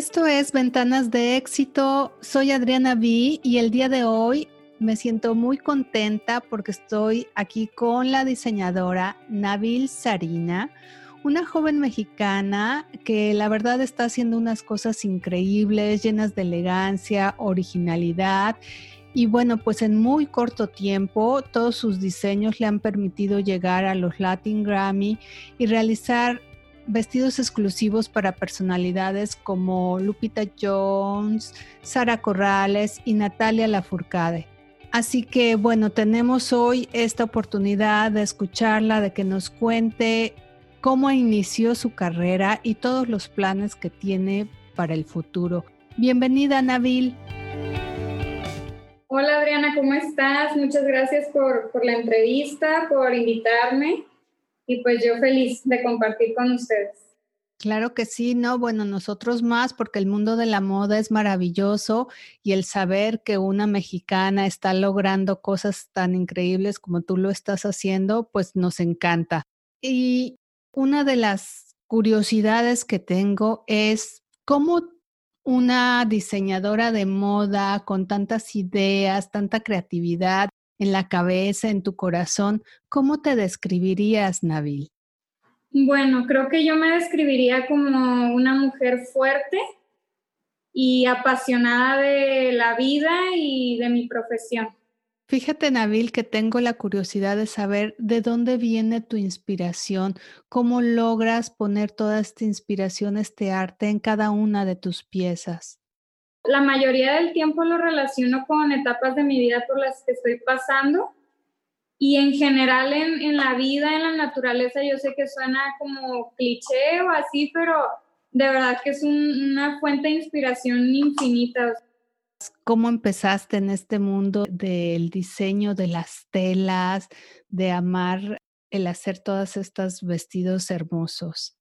Esto es Ventanas de Éxito. Soy Adriana V y el día de hoy me siento muy contenta porque estoy aquí con la diseñadora Nabil Sarina, una joven mexicana que la verdad está haciendo unas cosas increíbles, llenas de elegancia, originalidad. Y bueno, pues en muy corto tiempo todos sus diseños le han permitido llegar a los Latin Grammy y realizar vestidos exclusivos para personalidades como Lupita Jones, Sara Corrales y Natalia Lafourcade. Así que bueno, tenemos hoy esta oportunidad de escucharla, de que nos cuente cómo inició su carrera y todos los planes que tiene para el futuro. Bienvenida, Nabil. Hola Adriana, ¿cómo estás? Muchas gracias por, por la entrevista, por invitarme y pues yo feliz de compartir con ustedes. Claro que sí, no, bueno, nosotros más porque el mundo de la moda es maravilloso y el saber que una mexicana está logrando cosas tan increíbles como tú lo estás haciendo, pues nos encanta. Y una de las curiosidades que tengo es cómo una diseñadora de moda con tantas ideas, tanta creatividad, en la cabeza, en tu corazón, ¿cómo te describirías, Nabil? Bueno, creo que yo me describiría como una mujer fuerte y apasionada de la vida y de mi profesión. Fíjate, Nabil, que tengo la curiosidad de saber de dónde viene tu inspiración, cómo logras poner toda esta inspiración, este arte en cada una de tus piezas. La mayoría del tiempo lo relaciono con etapas de mi vida por las que estoy pasando y en general en, en la vida, en la naturaleza, yo sé que suena como cliché o así, pero de verdad que es una fuente de inspiración infinita. ¿Cómo empezaste en este mundo del diseño de las telas, de amar el hacer todos estos vestidos hermosos?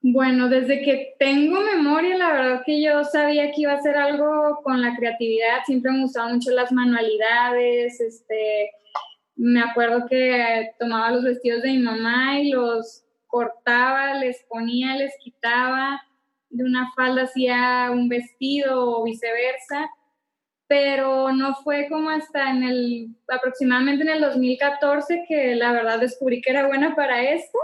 Bueno, desde que tengo memoria, la verdad que yo sabía que iba a ser algo con la creatividad. Siempre me gustaban mucho las manualidades. Este, me acuerdo que tomaba los vestidos de mi mamá y los cortaba, les ponía, les quitaba. De una falda hacía un vestido o viceversa. Pero no fue como hasta en el, aproximadamente en el 2014 que la verdad descubrí que era buena para esto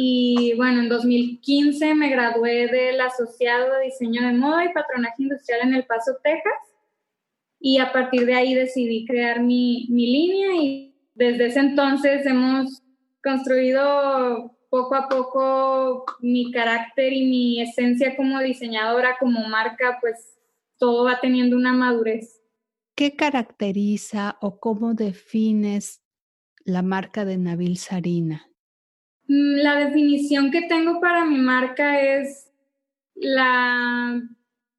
y bueno, en 2015 me gradué del asociado de diseño de moda y patronaje industrial en El Paso, Texas. Y a partir de ahí decidí crear mi, mi línea y desde ese entonces hemos construido poco a poco mi carácter y mi esencia como diseñadora, como marca, pues todo va teniendo una madurez. ¿Qué caracteriza o cómo defines la marca de Nabil Sarina? Mm, la definición que tengo para mi marca es la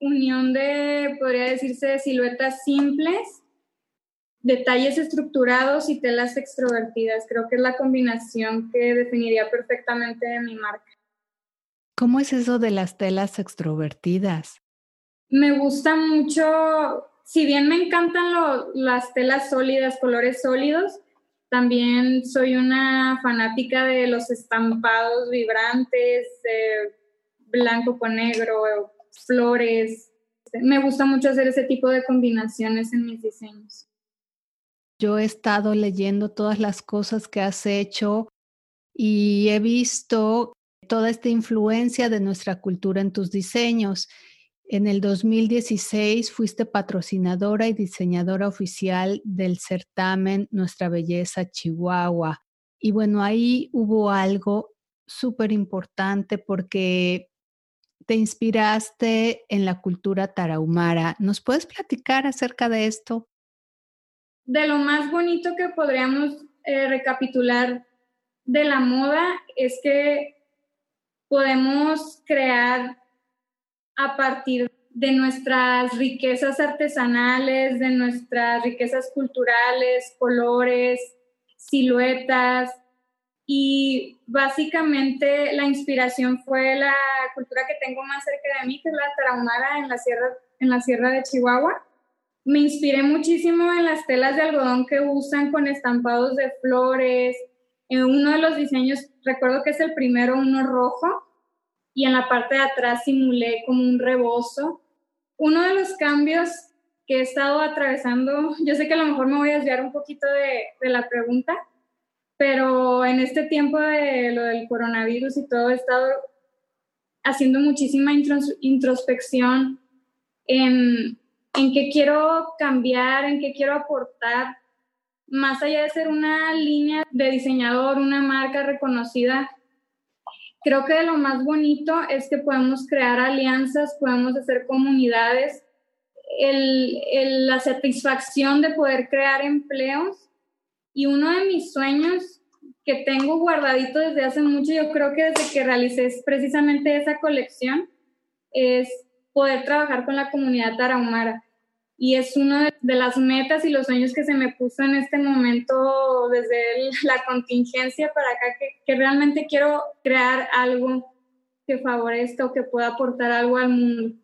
unión de, podría decirse, de siluetas simples, detalles estructurados y telas extrovertidas. Creo que es la combinación que definiría perfectamente de mi marca. ¿Cómo es eso de las telas extrovertidas? Me gusta mucho, si bien me encantan las telas sólidas, colores sólidos, también soy una fanática de los estampados vibrantes, blanco con negro, flores. Me gusta mucho hacer ese tipo de combinaciones en mis diseños. Yo he estado leyendo todas las cosas que has hecho y he visto toda esta influencia de nuestra cultura en tus diseños. En el 2016 fuiste patrocinadora y diseñadora oficial del certamen Nuestra Belleza Chihuahua. Y bueno, ahí hubo algo súper importante porque te inspiraste en la cultura tarahumara. ¿Nos puedes platicar acerca de esto? De lo más bonito que podríamos eh, recapitular de la moda es que podemos crear a partir de nuestras riquezas artesanales, de nuestras riquezas culturales, colores, siluetas. Y básicamente la inspiración fue la cultura que tengo más cerca de mí, que es la tarahumara en la sierra, en la sierra de Chihuahua. Me inspiré muchísimo en las telas de algodón que usan con estampados de flores. En uno de los diseños, recuerdo que es el primero, uno rojo, y en la parte de atrás simulé como un rebozo. Uno de los cambios que he estado atravesando, yo sé que a lo mejor me voy a desviar un poquito de, de la pregunta, pero en este tiempo de lo del coronavirus y todo, he estado haciendo muchísima introspección en, en qué quiero cambiar, en qué quiero aportar, más allá de ser una línea de diseñador, una marca reconocida, creo que lo más bonito es que podemos crear alianzas, podemos hacer comunidades, la satisfacción de poder crear empleos. Y uno de mis sueños que tengo guardadito desde hace mucho, yo creo que desde que realicé precisamente esa colección, es poder trabajar con la comunidad tarahumara y es una de las metas y los sueños que se me puso en este momento desde la contingencia para acá, que, realmente quiero crear algo que favorezca o que pueda aportar algo al mundo.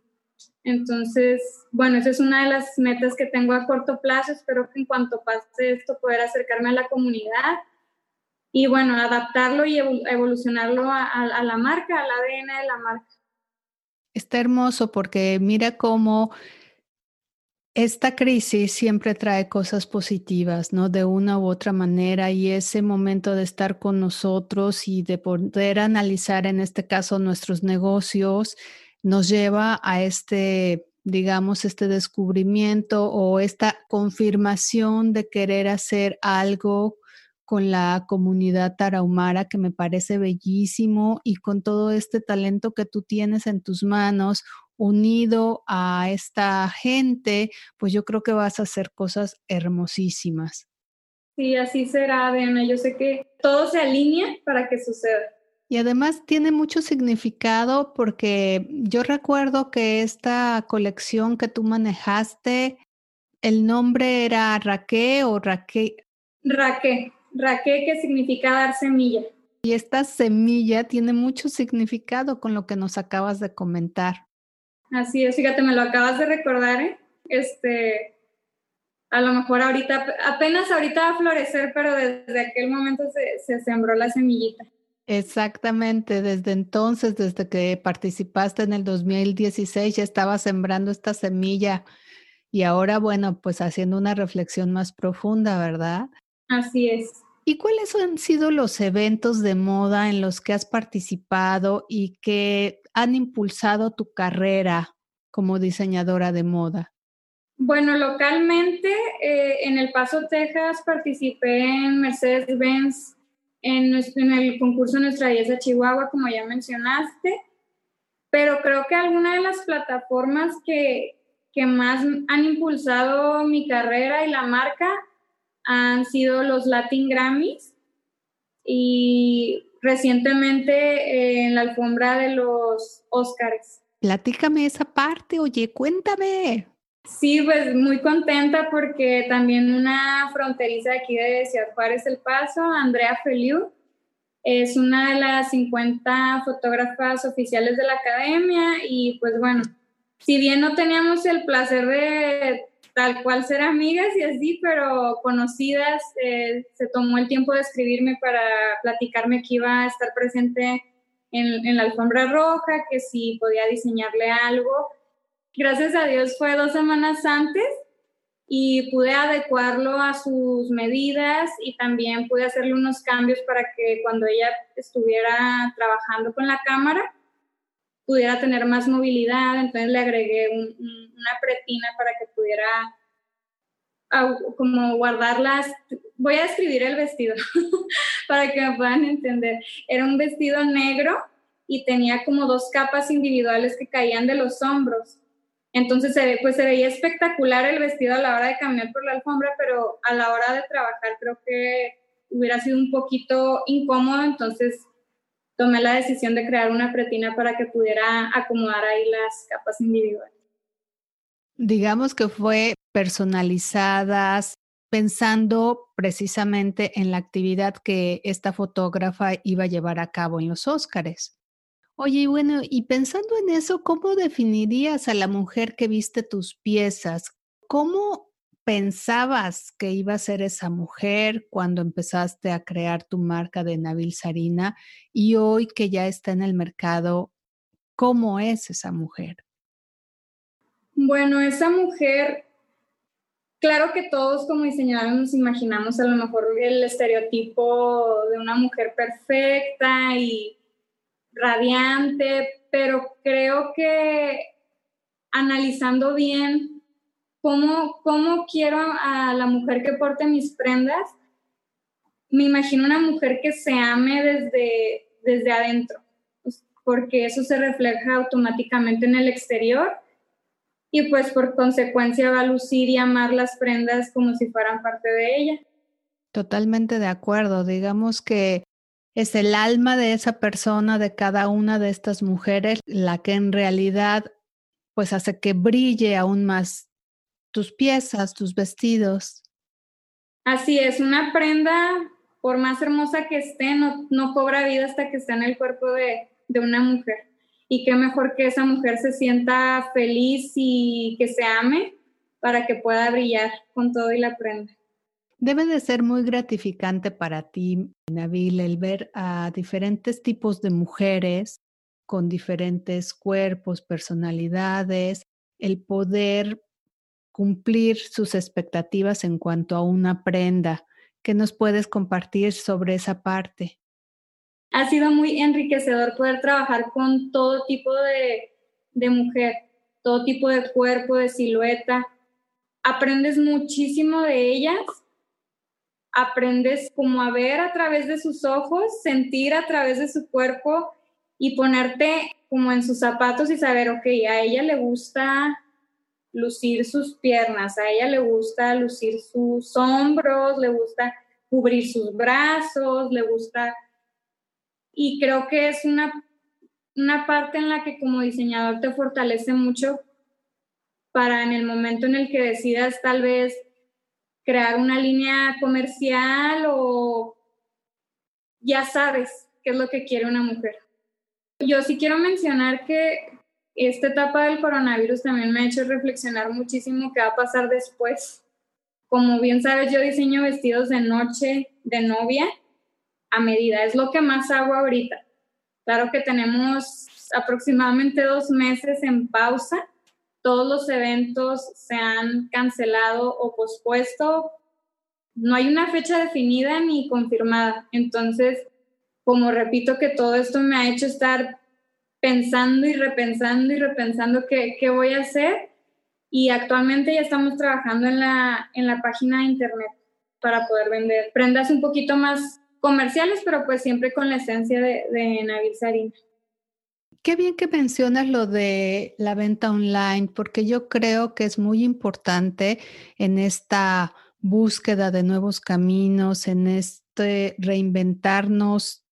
Entonces, bueno, esa es una de las metas que tengo a corto plazo. Espero que en cuanto pase esto poder acercarme a la comunidad y bueno, adaptarlo y evolucionarlo a, a la marca, ADN de la marca. Está hermoso porque mira cómo esta crisis siempre trae cosas positivas, ¿no? De una u otra manera y ese momento de estar con nosotros y de poder analizar en este caso nuestros negocios nos lleva a este, digamos, este descubrimiento o esta confirmación de querer hacer algo con la comunidad tarahumara que me parece bellísimo y con todo este talento que tú tienes en tus manos, unido a esta gente, pues yo creo que vas a hacer cosas hermosísimas. Sí, así será, Diana. Yo sé que todo se alinea para que suceda. Y además tiene mucho significado porque yo recuerdo que esta colección que tú manejaste, el nombre era Raqué o Raqué. Raqué, Raqué que significa dar semilla. Y esta semilla tiene mucho significado con lo que nos acabas de comentar. Así es, fíjate, me lo acabas de recordar, ¿eh? Este, a lo mejor ahorita, apenas ahorita va a florecer, pero desde aquel momento se, se sembró la semillita. Exactamente, desde entonces, desde que participaste en el 2016, ya estaba sembrando esta semilla y ahora, bueno, pues haciendo una reflexión más profunda, ¿verdad? Así es. ¿Y cuáles han sido los eventos de moda en los que has participado y que han impulsado tu carrera como diseñadora de moda? Bueno, localmente eh, en El Paso, Texas, participé en Mercedes-Benz en, en, el concurso Nuestra Belleza Chihuahua, como ya mencionaste, pero creo que alguna de las plataformas que, que más han impulsado mi carrera y la marca han sido los Latin Grammys y recientemente eh, en la alfombra de los Oscars. Platícame esa parte, oye, cuéntame. Sí, pues muy contenta porque también una fronteriza aquí de Ciudad Juárez El Paso, Andrea Feliu, es una de las 50 fotógrafas oficiales de la academia y pues bueno, si bien no teníamos el placer de tal cual ser amigas y así, pero conocidas. Eh, se tomó el tiempo de escribirme para platicarme que iba a estar presente en, en, la alfombra roja, que si podía diseñarle algo. Gracias a Dios fue dos semanas antes y pude adecuarlo a sus medidas y también pude hacerle unos cambios para que cuando ella estuviera trabajando con la cámara pudiera tener más movilidad, entonces le agregué una pretina para que pudiera como guardarlas. Voy a escribir el vestido para que me puedan entender. Era un vestido negro y tenía como dos capas individuales que caían de los hombros. Entonces pues se veía espectacular el vestido a la hora de caminar por la alfombra, pero a la hora de trabajar creo que hubiera sido un poquito incómodo, entonces tomé la decisión de crear una pretina para que pudiera acomodar ahí las capas individuales. Digamos que fue personalizadas, pensando precisamente en la actividad que esta fotógrafa iba a llevar a cabo en los Óscares. Oye, bueno, y pensando en eso, ¿cómo definirías a la mujer que viste tus piezas? ¿Cómo pensabas que iba a ser esa mujer cuando empezaste a crear tu marca de Nabil Sarina y hoy que ya está en el mercado, ¿Cómo es esa mujer? Bueno, esa mujer, claro que todos como diseñadores nos imaginamos a lo mejor el estereotipo de una mujer perfecta y radiante, pero creo que analizando bien cómo, quiero a la mujer que porte mis prendas, me imagino una mujer que se ame desde, desde adentro, pues, porque eso se refleja automáticamente en el exterior y pues por consecuencia va a lucir y amar las prendas como si fueran parte de ella. Totalmente de acuerdo. Digamos que es el alma de esa persona, de cada una de estas mujeres, la que en realidad pues hace que brille aún más tus piezas, tus vestidos. Así es, una prenda, por más hermosa que esté, no, no cobra vida hasta que está en el cuerpo de, de una mujer y qué mejor que esa mujer se sienta feliz y que se ame para que pueda brillar con todo y la prenda. Debe de ser muy gratificante para ti, Nabil, el ver a diferentes tipos de mujeres con diferentes cuerpos, personalidades, el poder cumplir sus expectativas en cuanto a una prenda. ¿Qué nos puedes compartir sobre esa parte? ha sido muy enriquecedor poder trabajar con todo tipo de, de mujer, todo tipo de cuerpo, de silueta. Aprendes muchísimo de ellas, aprendes como a ver a través de sus ojos, sentir a través de su cuerpo y ponerte como en sus zapatos y saber, ok, a ella le gusta lucir sus piernas, a ella le gusta lucir sus hombros, le gusta cubrir sus brazos, le gusta y creo que es una, una parte en la que como diseñador te fortalece mucho para en el momento en el que decidas tal vez crear una línea comercial o ya sabes qué es lo que quiere una mujer. Yo sí quiero mencionar que esta etapa del coronavirus también me ha hecho reflexionar muchísimo qué va a pasar después. Como bien sabes, yo diseño vestidos de noche, de novia, a medida. Es lo que más hago ahorita. Claro que tenemos aproximadamente dos meses en pausa. Todos los eventos se han cancelado o pospuesto. No hay una fecha definida ni confirmada. Entonces, como repito que todo esto me ha hecho estar pensando y repensando y repensando qué, qué voy a hacer. Y actualmente ya estamos trabajando en la, en la página de internet para poder vender prendas un poquito más comerciales, pero pues siempre con la esencia de, de Nabil Sarina. Qué bien que mencionas lo de la venta online, porque yo creo que es muy importante en esta búsqueda de nuevos caminos, en este reinventarnos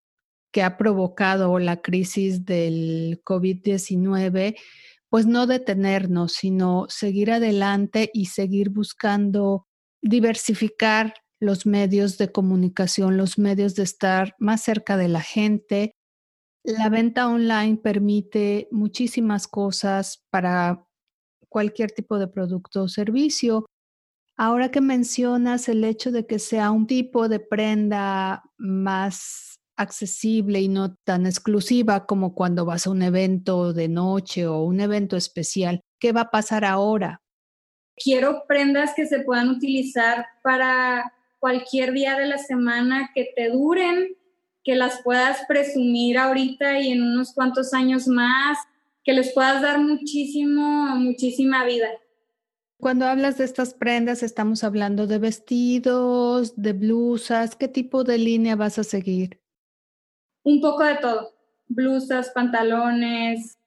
que ha provocado la crisis del COVID-19, pues no detenernos, sino seguir adelante y seguir buscando diversificar los medios de comunicación, los medios de estar más cerca de la gente. La venta online permite muchísimas cosas para cualquier tipo de producto o servicio. Ahora que mencionas el hecho de que sea un tipo de prenda más accesible y no tan exclusiva como cuando vas a un evento de noche o un evento especial, ¿qué va a pasar ahora? Quiero prendas que se puedan utilizar para cualquier día de la semana que te duren, que las puedas presumir ahorita y en unos cuantos años más, que les puedas dar muchísimo, muchísima vida. Cuando hablas de estas prendas, estamos hablando de vestidos, de blusas, ¿qué tipo de línea vas a seguir? Un poco de todo, blusas, pantalones,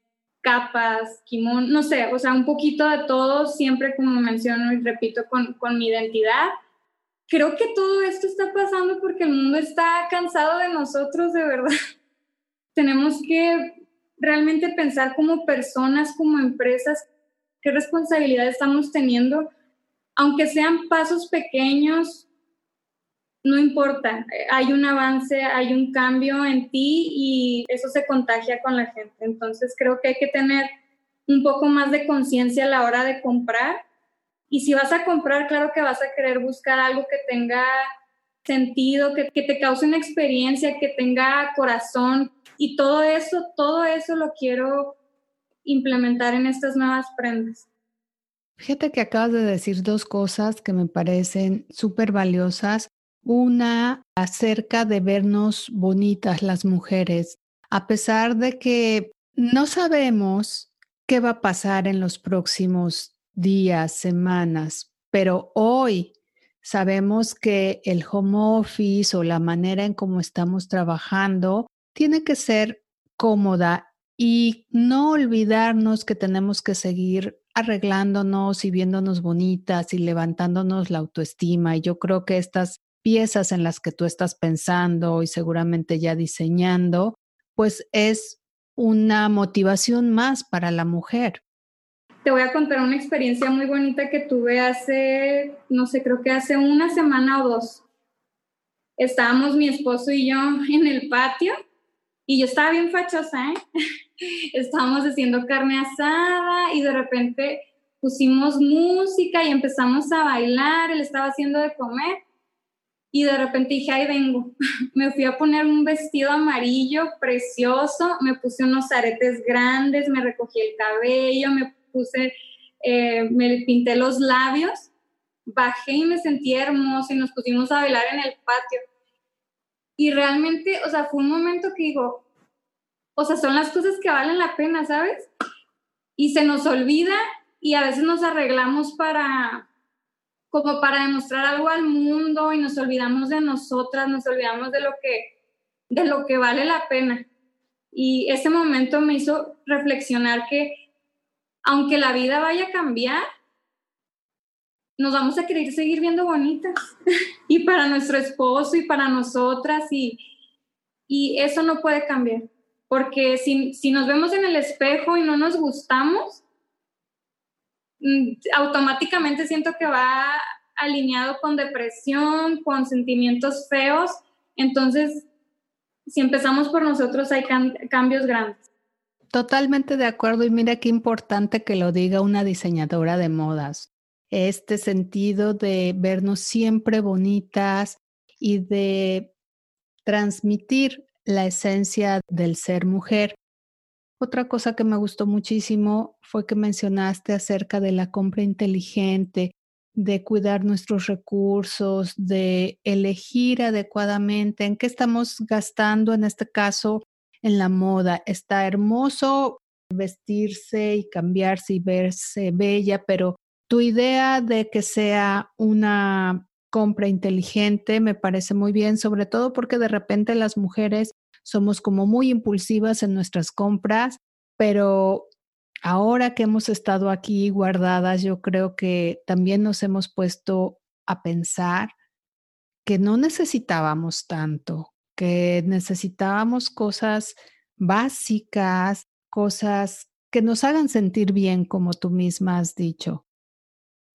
capas, kimono, no sé, o sea, un poquito de todo, siempre como menciono y repito, con, con mi identidad creo que todo esto está pasando porque el mundo está cansado de nosotros, de verdad. Tenemos que realmente pensar como personas, como empresas, qué responsabilidad estamos teniendo. Aunque sean pasos pequeños, no importa, hay un avance, hay un cambio en ti y eso se contagia con la gente. Entonces creo que hay que tener un poco más de conciencia a la hora de comprar y si vas a comprar, claro que vas a querer buscar algo que tenga sentido, que, te cause una experiencia, que tenga corazón. Y todo eso, todo eso lo quiero implementar en estas nuevas prendas. Fíjate que acabas de decir dos cosas que me parecen súper valiosas. Una acerca de vernos bonitas las mujeres, a pesar de que no sabemos qué va a pasar en los próximos días, semanas, pero hoy sabemos que el home office o la manera en cómo estamos trabajando tiene que ser cómoda y no olvidarnos que tenemos que seguir arreglándonos y viéndonos bonitas y levantándonos la autoestima. Y yo creo que estas piezas en las que tú estás pensando y seguramente ya diseñando, pues es una motivación más para la mujer. Te voy a contar una experiencia muy bonita que tuve hace, no sé, creo que hace una semana o dos. Estábamos mi esposo y yo en el patio y yo estaba bien fachosa, ¿eh? Estábamos haciendo carne asada y de repente pusimos música y empezamos a bailar, él estaba haciendo de comer y de repente dije, ahí vengo. me fui a poner un vestido amarillo precioso, me puse unos aretes grandes, me recogí el cabello, me puse, eh, me pinté los labios, bajé y me sentí hermosa y nos pusimos a bailar en el patio. Y realmente, o sea, fue un momento que digo, o sea, son las cosas que valen la pena, ¿sabes? Y se nos olvida y a veces nos arreglamos para, como para demostrar algo al mundo y nos olvidamos de nosotras, nos olvidamos de lo que, de lo que vale la pena. Y ese momento me hizo reflexionar que aunque la vida vaya a cambiar, nos vamos a querer seguir viendo bonitas. y para nuestro esposo y para nosotras y, y eso no puede cambiar. Porque si, si nos vemos en el espejo y no nos gustamos, automáticamente siento que va alineado con depresión, con sentimientos feos. Entonces, si empezamos por nosotros, hay cambios grandes. Totalmente de acuerdo y mira qué importante que lo diga una diseñadora de modas. Este sentido de vernos siempre bonitas y de transmitir la esencia del ser mujer. Otra cosa que me gustó muchísimo fue que mencionaste acerca de la compra inteligente, de cuidar nuestros recursos, de elegir adecuadamente en qué estamos gastando, en este caso, en la moda. Está hermoso vestirse y cambiarse y verse bella, pero tu idea de que sea una compra inteligente me parece muy bien, sobre todo porque de repente las mujeres somos como muy impulsivas en nuestras compras, pero ahora que hemos estado aquí guardadas, yo creo que también nos hemos puesto a pensar que no necesitábamos tanto, que necesitábamos cosas básicas, cosas que nos hagan sentir bien, como tú misma has dicho.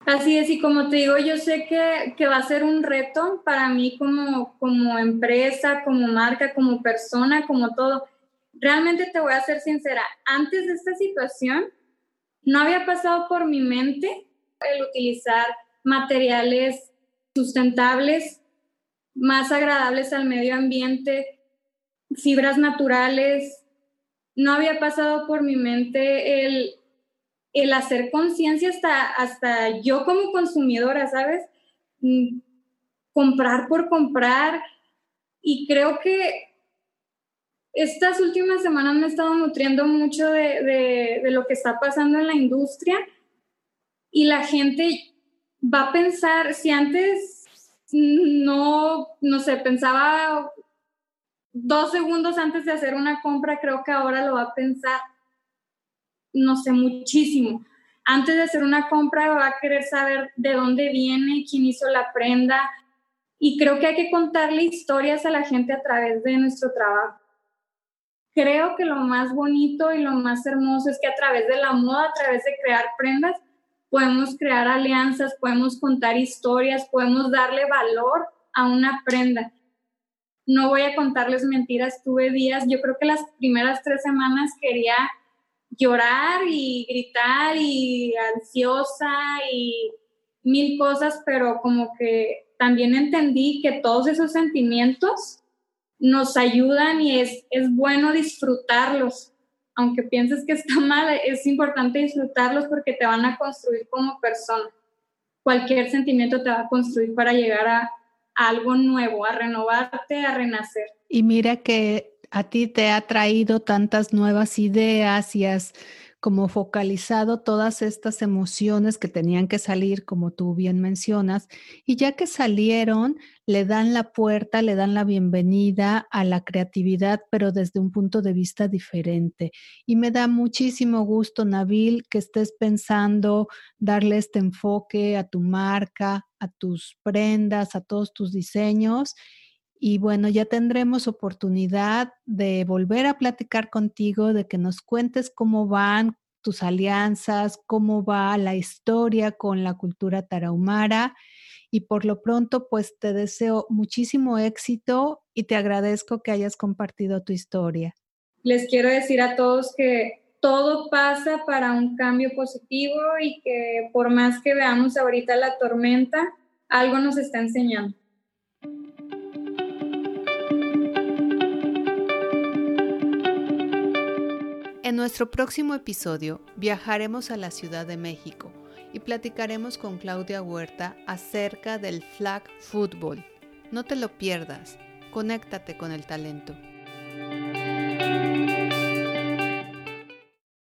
Así es, y como te digo, yo sé que, va a ser un reto para mí como, como empresa, como marca, como persona, como todo. Realmente te voy a ser sincera, antes de esta situación no había pasado por mi mente el utilizar materiales sustentables, más agradables al medio ambiente, fibras naturales. No había pasado por mi mente el el hacer conciencia hasta, hasta yo como consumidora, ¿sabes? Mm, comprar por comprar. Y creo que estas últimas semanas me he estado nutriendo mucho de, lo que está pasando en la industria y la gente va a pensar, si antes no, no sé, pensaba dos segundos antes de hacer una compra, creo que ahora lo va a pensar no sé, muchísimo. Antes de hacer una compra va a querer saber de dónde viene, quién hizo la prenda. Y creo que hay que contarle historias a la gente a través de nuestro trabajo. Creo que lo más bonito y lo más hermoso es que a través de la moda, a través de crear prendas, podemos crear alianzas, podemos contar historias, podemos darle valor a una prenda. No voy a contarles mentiras, tuve días, yo creo que las primeras tres semanas quería llorar y gritar y ansiosa y mil cosas, pero como que también entendí que todos esos sentimientos nos ayudan y es, es bueno disfrutarlos, aunque pienses que está mal, es importante disfrutarlos porque te van a construir como persona. Cualquier sentimiento te va a construir para llegar a, a algo nuevo, a renovarte, a renacer. Y mira que a ti te ha traído tantas nuevas ideas y has como focalizado todas estas emociones que tenían que salir, como tú bien mencionas, y ya que salieron, le dan la puerta, le dan la bienvenida a la creatividad, pero desde un punto de vista diferente. Y me da muchísimo gusto, Nabil, que estés pensando darle este enfoque a tu marca, a tus prendas, a todos tus diseños y bueno, ya tendremos oportunidad de volver a platicar contigo, de que nos cuentes cómo van tus alianzas, cómo va la historia con la cultura tarahumara. Y por lo pronto, pues te deseo muchísimo éxito y te agradezco que hayas compartido tu historia. Les quiero decir a todos que todo pasa para un cambio positivo y que por más que veamos ahorita la tormenta, algo nos está enseñando. En nuestro próximo episodio viajaremos a la Ciudad de México y platicaremos con Claudia Huerta acerca del flag football. No te lo pierdas, conéctate con el talento.